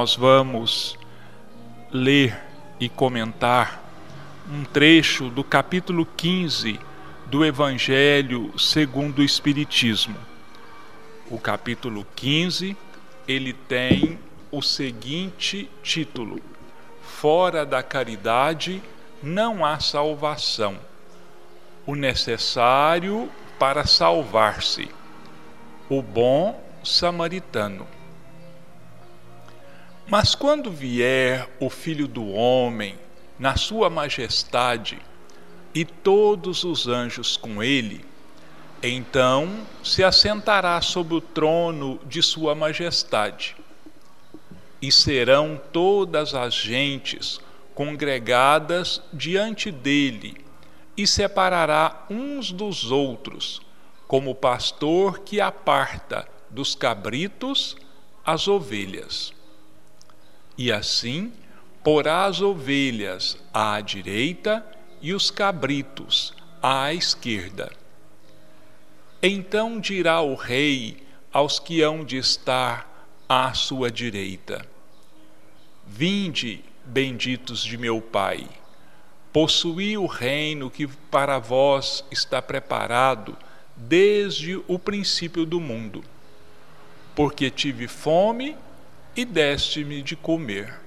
nós vamos ler e comentar um trecho do capítulo 15 do Evangelho segundo o Espiritismo. O capítulo 15, ele tem o seguinte título: Fora da caridade não há salvação. O necessário para salvar-se. O bom samaritano. Mas quando vier o Filho do Homem, na sua majestade, e todos os anjos com ele, então se assentará sobre o trono de sua majestade. E serão todas as gentes congregadas diante dele, e separará uns dos outros, como o pastor que aparta dos cabritos as ovelhas e assim porá as ovelhas à direita e os cabritos à esquerda. Então dirá o rei aos que hão de estar à sua direita: Vinde, benditos de meu Pai, possuí o reino que para vós está preparado desde o princípio do mundo. Porque tive fome e deste-me de comer.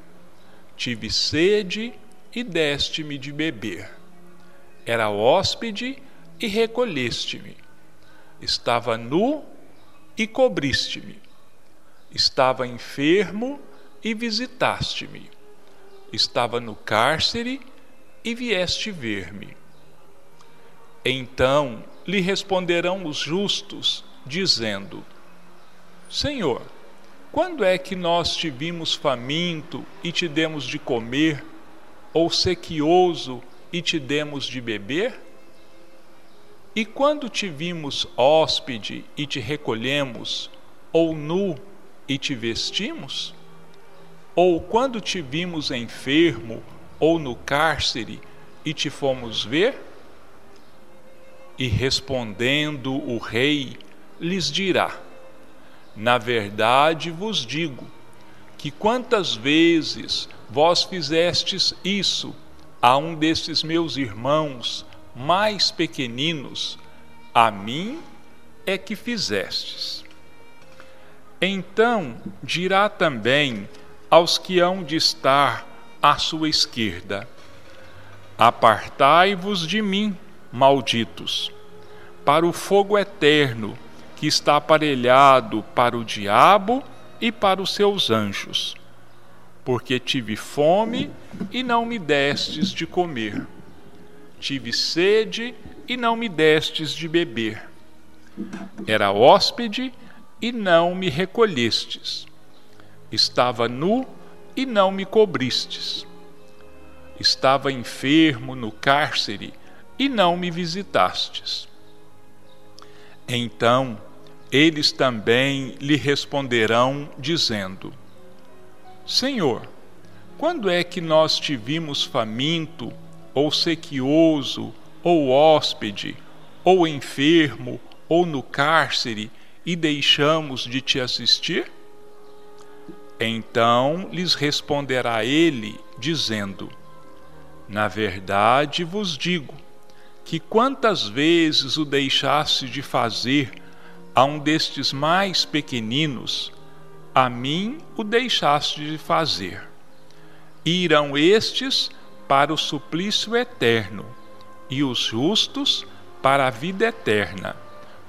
Tive sede e deste-me de beber. Era hóspede e recolheste-me. Estava nu e cobriste-me. Estava enfermo e visitaste-me. Estava no cárcere e vieste ver-me. Então lhe responderão os justos, dizendo: Senhor, quando é que nós te vimos faminto e te demos de comer, ou sequioso e te demos de beber? E quando te vimos hóspede e te recolhemos, ou nu e te vestimos? Ou quando te vimos enfermo ou no cárcere e te fomos ver? E respondendo o rei, lhes dirá: na verdade vos digo que quantas vezes vós fizestes isso a um destes meus irmãos mais pequeninos, a mim é que fizestes. Então dirá também aos que hão de estar à sua esquerda: Apartai-vos de mim, malditos, para o fogo eterno que está aparelhado para o diabo e para os seus anjos. Porque tive fome e não me destes de comer, tive sede e não me destes de beber. Era hóspede e não me recolhestes. Estava nu e não me cobristes. Estava enfermo no cárcere e não me visitastes. Então eles também lhe responderão, dizendo: Senhor, quando é que nós te vimos faminto, ou sequioso, ou hóspede, ou enfermo, ou no cárcere, e deixamos de te assistir? Então lhes responderá ele, dizendo: Na verdade vos digo que quantas vezes o deixaste de fazer a um destes mais pequeninos, a mim o deixaste de fazer. Irão estes para o suplício eterno, e os justos para a vida eterna.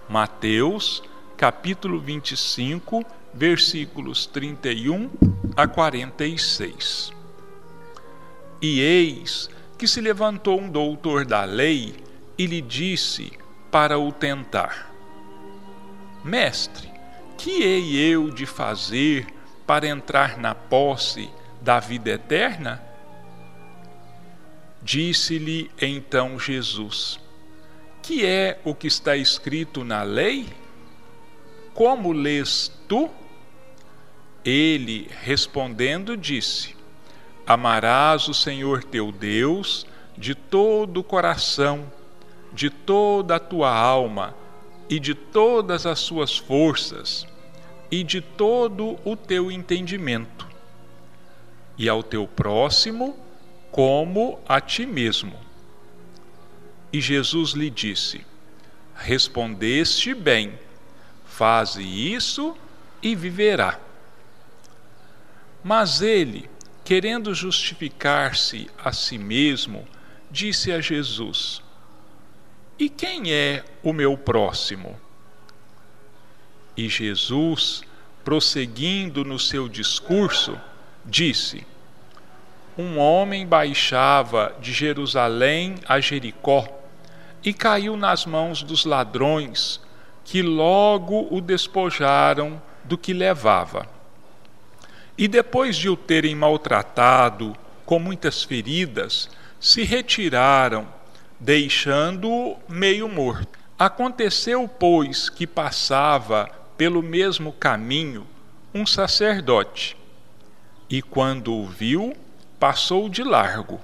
Mateus, capítulo 25, versículos 31 a 46. E eis que se levantou um doutor da lei e lhe disse para o tentar: Mestre, que hei eu de fazer para entrar na posse da vida eterna? Disse-lhe então Jesus: Que é o que está escrito na lei? Como lês tu? Ele, respondendo, disse: Amarás o Senhor teu Deus de todo o coração, de toda a tua alma e de todas as suas forças e de todo o teu entendimento, e ao teu próximo como a ti mesmo. E Jesus lhe disse: Respondeste bem, faze isso e viverá. Mas ele, querendo justificar-se a si mesmo, disse a Jesus: E quem é o meu próximo? E Jesus, prosseguindo no seu discurso, disse: Um homem baixava de Jerusalém a Jericó e caiu nas mãos dos ladrões, que logo o despojaram do que levava. E depois de o terem maltratado com muitas feridas, se retiraram, deixando-o meio morto. Aconteceu, pois, que passava pelo mesmo caminho um sacerdote, e quando o viu, passou de largo.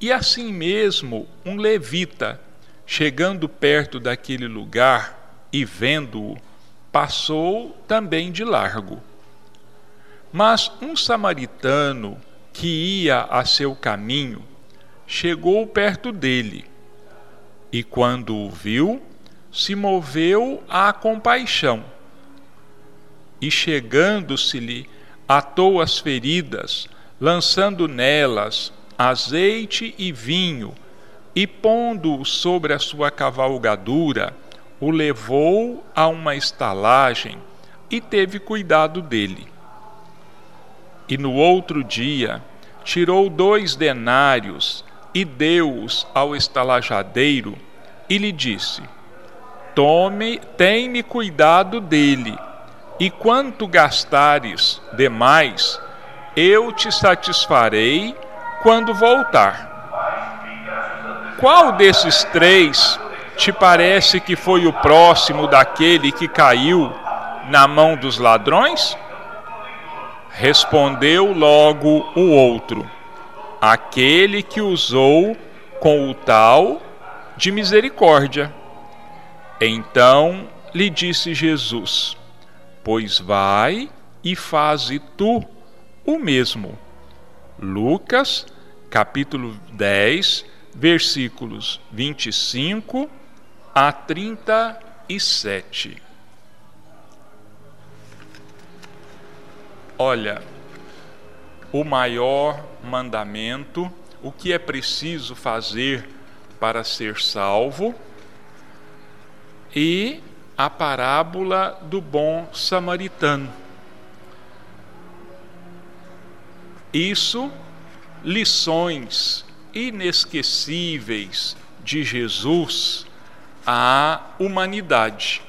E assim mesmo, um levita, chegando perto daquele lugar e vendo-o, passou também de largo. Mas um samaritano que ia a seu caminho chegou perto dele e, quando o viu, se moveu à compaixão e, chegando-se-lhe, atou as feridas, lançando nelas azeite e vinho, e pondo-o sobre a sua cavalgadura, o levou a uma estalagem e teve cuidado dele. E no outro dia tirou dois denários e deu-os ao estalajadeiro e lhe disse: Tome, tem-me cuidado dele, e quanto gastares demais, eu te satisfarei quando voltar. Qual desses três te parece que foi o próximo daquele que caiu na mão dos ladrões? Respondeu logo o outro, aquele que usou com o tal de misericórdia. Então lhe disse Jesus: Pois vai e faze tu o mesmo. Lucas, capítulo 10, versículos 25 a 37. Olha, o maior mandamento, o que é preciso fazer para ser salvo, e a parábola do bom samaritano. Isso, lições inesquecíveis de Jesus à humanidade.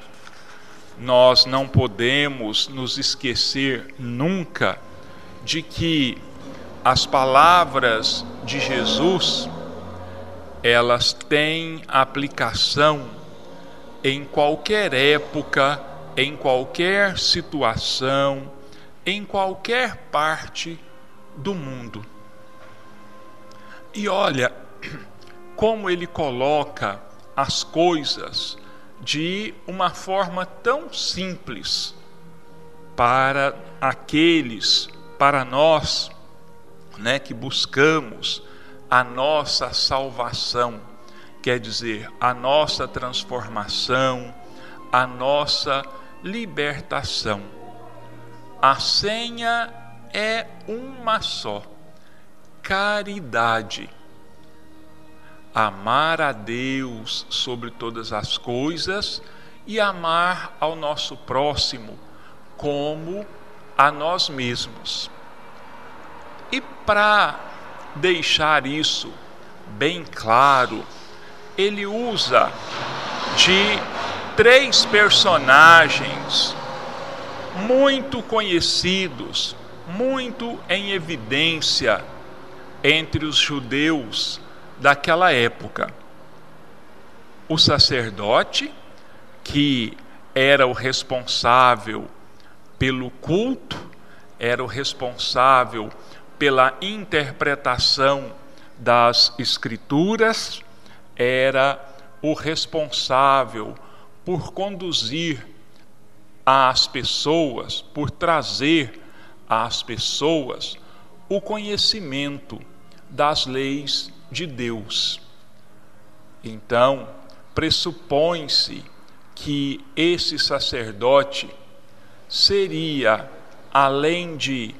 Nós não podemos nos esquecer nunca de que as palavras de Jesus elas têm aplicação em qualquer época, em qualquer situação, em qualquer parte do mundo. E olha como ele coloca as coisas de uma forma tão simples para aqueles, para nós, né, que buscamos a nossa salvação, quer dizer, a nossa transformação, a nossa libertação. A senha é uma só: caridade. Amar a Deus sobre todas as coisas e amar ao nosso próximo como a nós mesmos. E para deixar isso bem claro, ele usa de três personagens muito conhecidos muito em evidência entre os judeus daquela época. O sacerdote, que era o responsável pelo culto, era o responsável pela interpretação das Escrituras, era o responsável por conduzir as pessoas, por trazer às pessoas o conhecimento das leis de Deus. Então, pressupõe-se que esse sacerdote seria, além de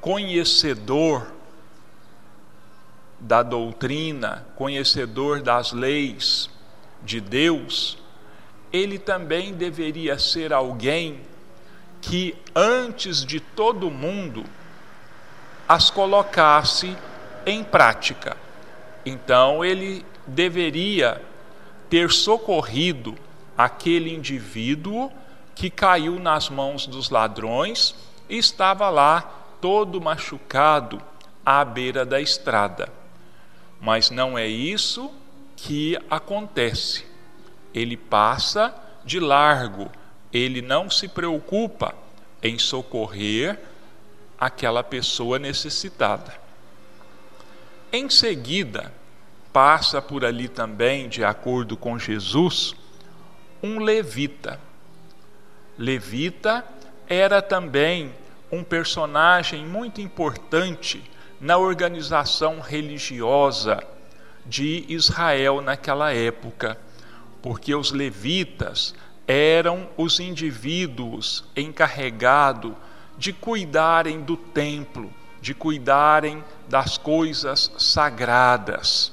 conhecedor da doutrina, conhecedor das leis de Deus, ele também deveria ser alguém que, antes de todo mundo, as colocasse em prática. Então, ele deveria ter socorrido aquele indivíduo que caiu nas mãos dos ladrões e estava lá todo machucado à beira da estrada. Mas não é isso que acontece. Ele passa de largo, ele não se preocupa em socorrer aquela pessoa necessitada. Em seguida, passa por ali também, de acordo com Jesus, um levita. Levita era também um personagem muito importante na organização religiosa de Israel naquela época, porque os levitas eram os indivíduos encarregados de cuidarem do templo, de cuidarem das coisas sagradas.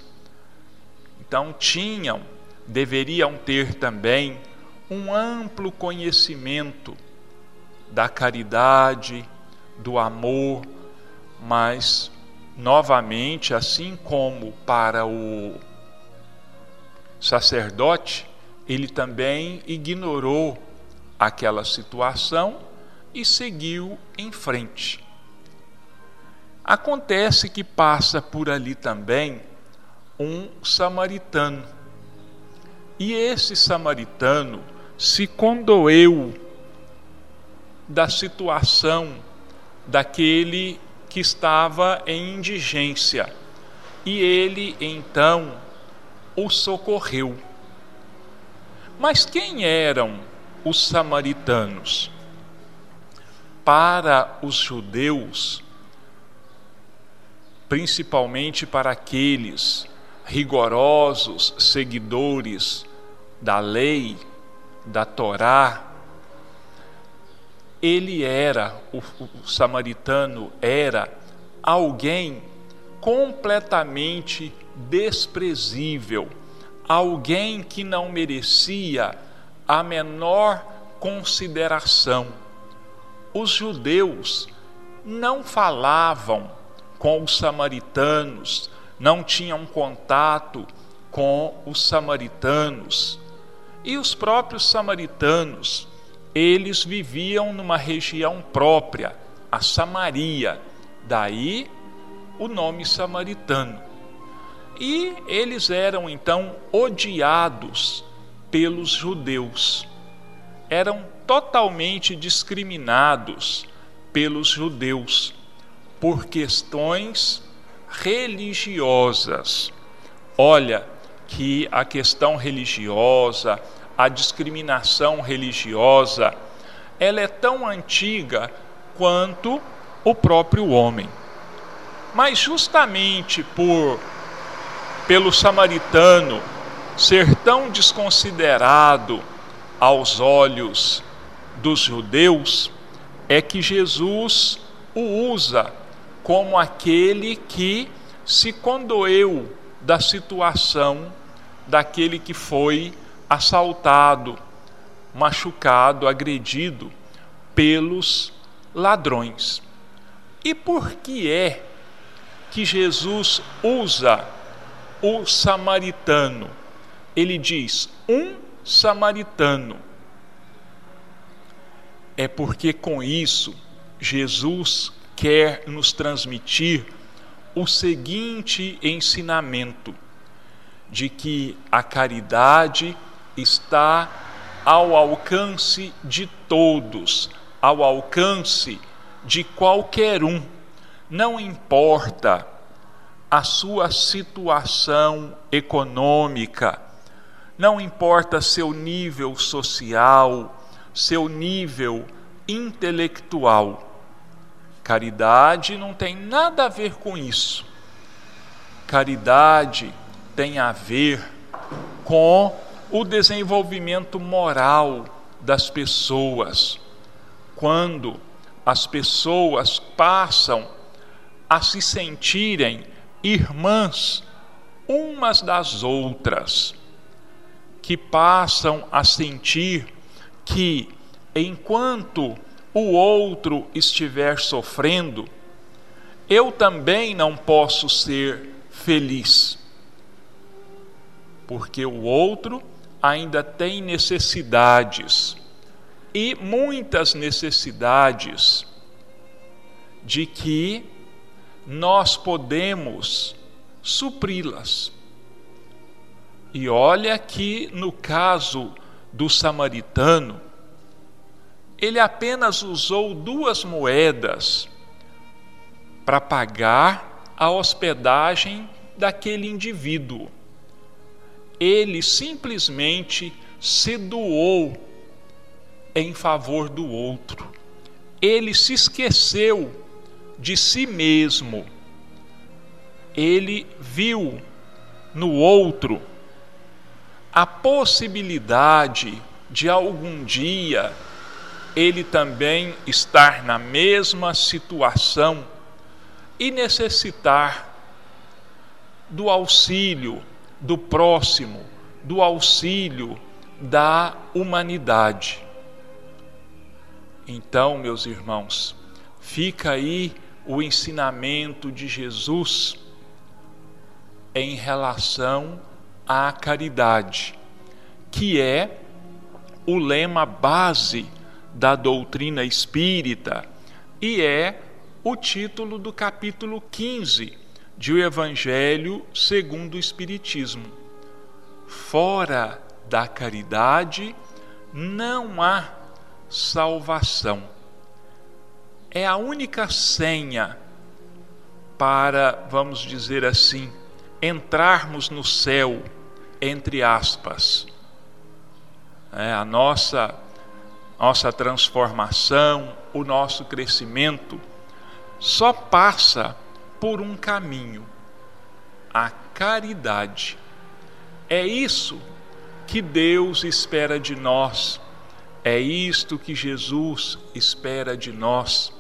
Então tinham, deveriam ter também um amplo conhecimento da caridade, do amor, mas novamente, assim como para o sacerdote, ele também ignorou aquela situação e seguiu em frente. Acontece que passa por ali também um samaritano. E esse samaritano se condoeu da situação daquele que estava em indigência. E ele então o socorreu. Mas quem eram os samaritanos? Para os judeus, principalmente para aqueles rigorosos seguidores da lei, da Torá, ele era, o, o samaritano era alguém completamente desprezível, alguém que não merecia a menor consideração. Os judeus não falavam com os samaritanos, não tinham contato com os samaritanos. E os próprios samaritanos eles viviam numa região própria, a Samaria, daí o nome samaritano. E eles eram então odiados pelos judeus, eram totalmente discriminados pelos judeus por questões religiosas. Olha que a questão religiosa, a discriminação religiosa, ela é tão antiga quanto o próprio homem. Mas justamente por pelo samaritano ser tão desconsiderado aos olhos dos judeus, é que Jesus o usa como aquele que se condoeu da situação daquele que foi assaltado, machucado, agredido pelos ladrões. E por que é que Jesus usa o samaritano? Ele diz: um samaritano. É porque com isso Jesus quer nos transmitir o seguinte ensinamento: de que a caridade está ao alcance de todos, ao alcance de qualquer um, não importa a sua situação econômica, não importa seu nível social, seu nível intelectual. Caridade não tem nada a ver com isso. Caridade tem a ver com o desenvolvimento moral das pessoas. Quando as pessoas passam a se sentirem irmãs umas das outras, que passam a sentir que enquanto o outro estiver sofrendo, eu também não posso ser feliz, porque o outro ainda tem necessidades e muitas necessidades de que nós podemos supri-las. E olha que no caso do samaritano, ele apenas usou duas moedas para pagar a hospedagem daquele indivíduo. Ele simplesmente se doou em favor do outro. Ele se esqueceu de si mesmo. Ele viu no outro a possibilidade de algum dia ele também estar na mesma situação e necessitar do auxílio do próximo, do auxílio da humanidade. Então, meus irmãos, fica aí o ensinamento de Jesus em relação à caridade, que é o lema base da doutrina espírita e é o título do capítulo 15 de O Evangelho segundo o Espiritismo. Fora da caridade não há salvação. É a única senha para, vamos dizer assim, entrarmos no céu, entre aspas. É, a nossa nossa transformação, o nosso crescimento, só passa por um caminho: a caridade. É isso que Deus espera de nós, é isto que Jesus espera de nós,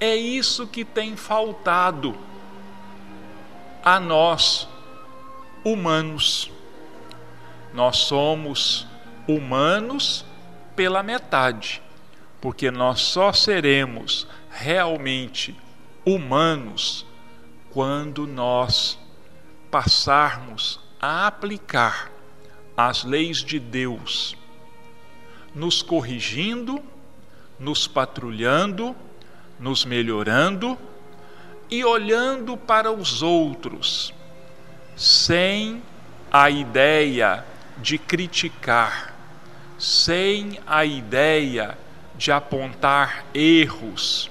é isso que tem faltado a nós, humanos. Nós somos humanos pela metade, porque nós só seremos realmente humanos quando nós passarmos a aplicar as leis de Deus, nos corrigindo, nos patrulhando, nos melhorando e olhando para os outros, sem a ideia de criticar sem a ideia de apontar erros,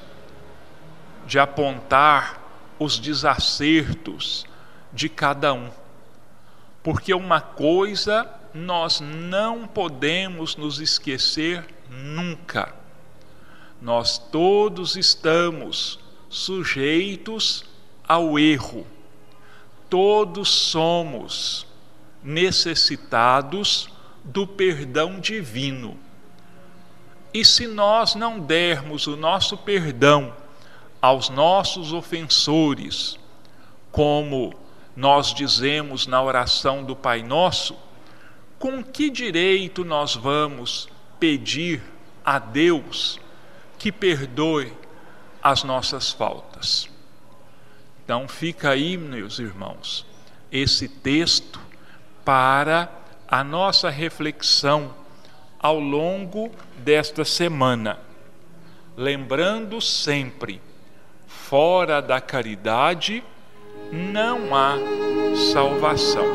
de apontar os desacertos de cada um. Porque uma coisa nós não podemos nos esquecer nunca. Nós todos estamos sujeitos ao erro. Todos somos necessitados do perdão divino. E se nós não dermos o nosso perdão aos nossos ofensores, como nós dizemos na oração do Pai Nosso, com que direito nós vamos pedir a Deus que perdoe as nossas faltas? Então fica aí, meus irmãos, esse texto para a nossa reflexão ao longo desta semana, lembrando sempre: fora da caridade não há salvação.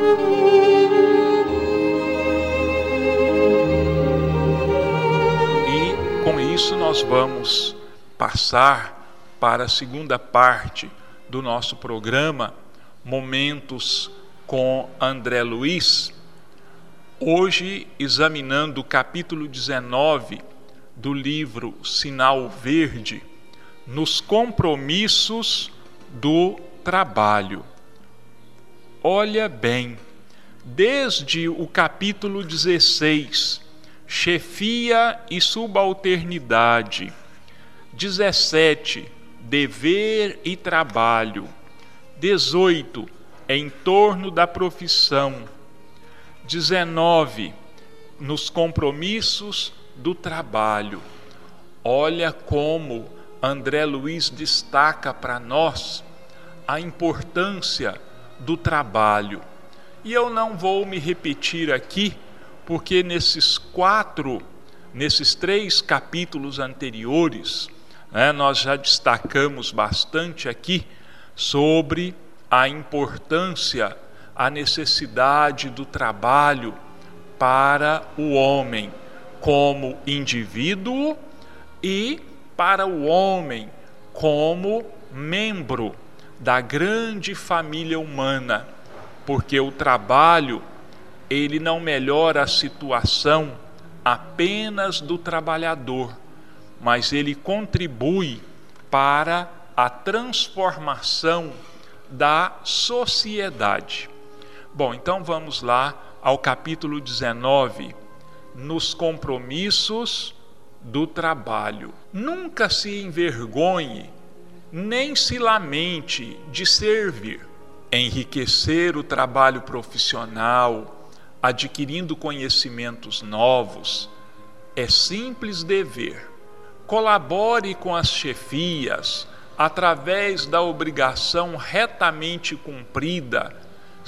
E com isso nós vamos passar para a segunda parte do nosso programa, Momentos com André Luiz Hoje, examinando o capítulo 19 do livro Sinal Verde, nos compromissos do trabalho. Olha bem, desde o capítulo 16, chefia e subalternidade. 17, dever e trabalho. 18, em torno da profissão. 19, nos compromissos do trabalho. Olha como André Luiz destaca para nós a importância do trabalho. E eu não vou me repetir aqui, porque nesses quatro, nesses três capítulos anteriores, né, nós já destacamos bastante aqui sobre a importância, a necessidade do trabalho para o homem como indivíduo e para o homem como membro da grande família humana, porque o trabalho ele não melhora a situação apenas do trabalhador, mas ele contribui para a transformação da sociedade. Bom, então vamos lá ao capítulo 19, nos compromissos do trabalho. Nunca se envergonhe, nem se lamente de servir, enriquecer o trabalho profissional, adquirindo conhecimentos novos, é simples dever. Colabore com as chefias através da obrigação retamente cumprida,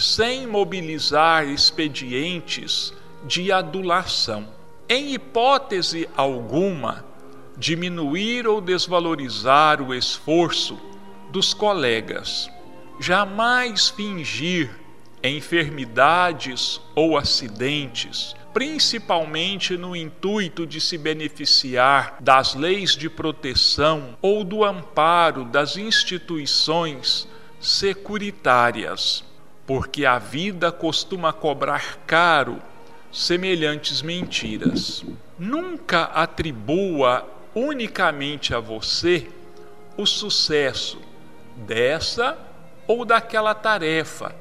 sem mobilizar expedientes de adulação. Em hipótese alguma, diminuir ou desvalorizar o esforço dos colegas. Jamais fingir enfermidades ou acidentes, principalmente no intuito de se beneficiar das leis de proteção ou do amparo das instituições securitárias, porque a vida costuma cobrar caro semelhantes mentiras. Nunca atribua unicamente a você o sucesso dessa ou daquela tarefa,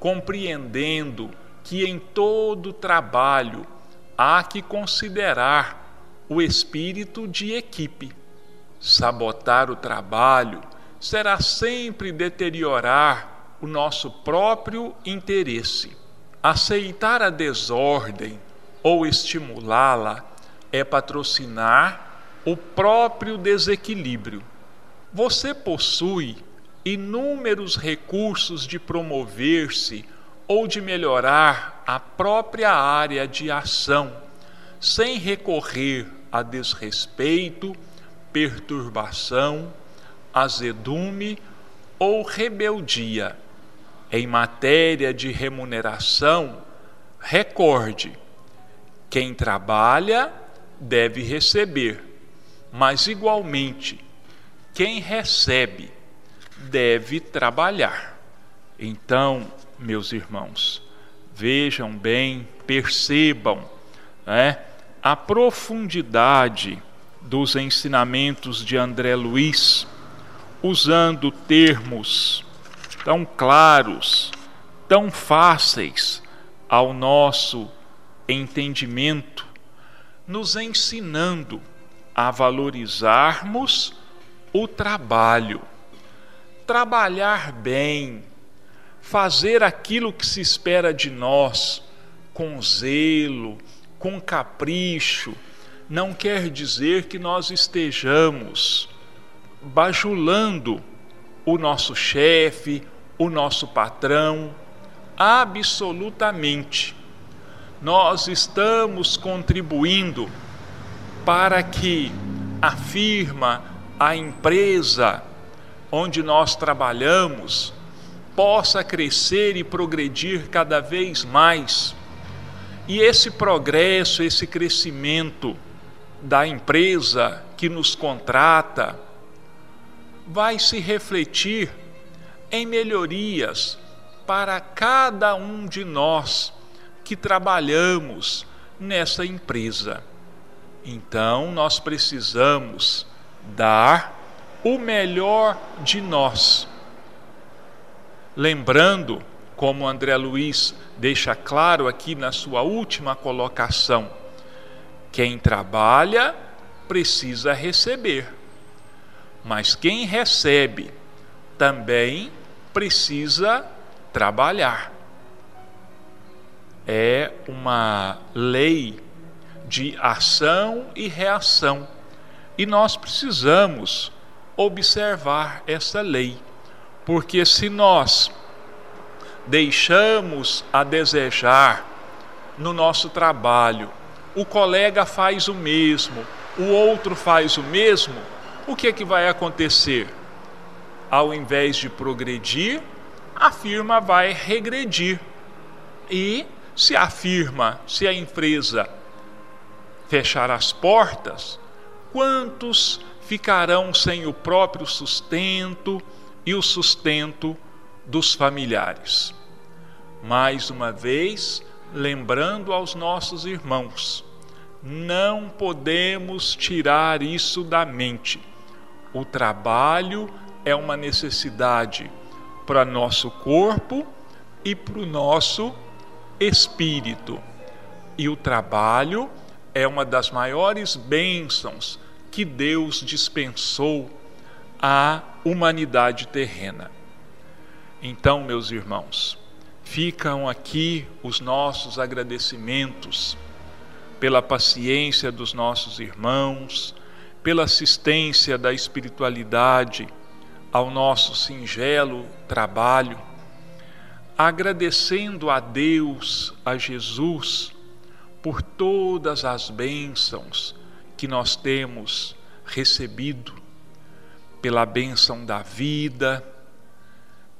compreendendo que em todo trabalho há que considerar o espírito de equipe. Sabotar o trabalho será sempre deteriorar o nosso próprio interesse. Aceitar a desordem ou estimulá-la é patrocinar o próprio desequilíbrio. Você possui inúmeros recursos de promover-se ou de melhorar a própria área de ação, sem recorrer a desrespeito, perturbação, azedume ou rebeldia em matéria de remuneração, recorde: quem trabalha deve receber, mas igualmente, quem recebe deve trabalhar. Então, meus irmãos, vejam bem, percebam né, a profundidade dos ensinamentos de André Luiz, usando termos tão claros, tão fáceis ao nosso entendimento, nos ensinando a valorizarmos o trabalho, trabalhar bem, fazer aquilo que se espera de nós com zelo, com capricho, não quer dizer que nós estejamos bajulando o nosso chefe, o nosso patrão, absolutamente. Nós estamos contribuindo para que a firma, a empresa onde nós trabalhamos, possa crescer e progredir cada vez mais. E esse progresso, esse crescimento da empresa que nos contrata, vai se refletir em melhorias para cada um de nós que trabalhamos nessa empresa. Então, nós precisamos dar o melhor de nós. Lembrando, como André Luiz deixa claro aqui na sua última colocação, quem trabalha precisa receber, mas quem recebe também precisa trabalhar. É uma lei de ação e reação. E nós precisamos observar essa lei, porque se nós deixamos a desejar no nosso trabalho, o colega faz o mesmo, o outro faz o mesmo, o que é que vai acontecer? Ao invés de progredir, a firma vai regredir. E se a firma, se a empresa fechar as portas, quantos ficarão sem o próprio sustento e o sustento dos familiares? Mais uma vez, lembrando aos nossos irmãos, não podemos tirar isso da mente. O trabalho é uma necessidade para nosso corpo e para o nosso espírito. E o trabalho é uma das maiores bênçãos que Deus dispensou à humanidade terrena. Então, meus irmãos, ficam aqui os nossos agradecimentos pela paciência dos nossos irmãos, pela assistência da espiritualidade ao nosso singelo trabalho, agradecendo a Deus, a Jesus, por todas as bênçãos que nós temos recebido, pela bênção da vida,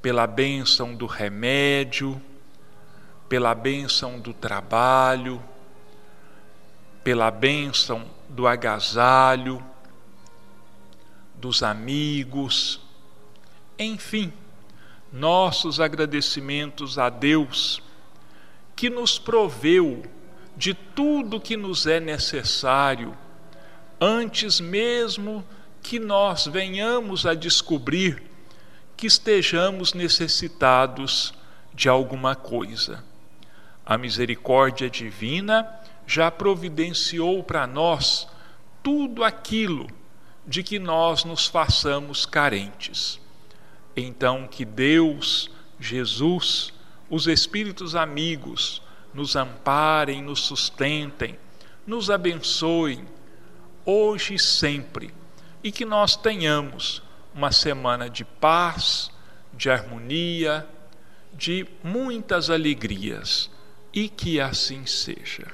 pela bênção do remédio, pela bênção do trabalho, pela bênção do agasalho, dos amigos, enfim, nossos agradecimentos a Deus que nos proveu de tudo que nos é necessário, antes mesmo que nós venhamos a descobrir que estejamos necessitados de alguma coisa. A misericórdia divina já providenciou para nós tudo aquilo de que nós nos façamos carentes. Então, que Deus, Jesus, os Espíritos amigos, nos amparem, nos sustentem, nos abençoem, hoje e sempre, e que nós tenhamos uma semana de paz, de harmonia, de muitas alegrias, e que assim seja.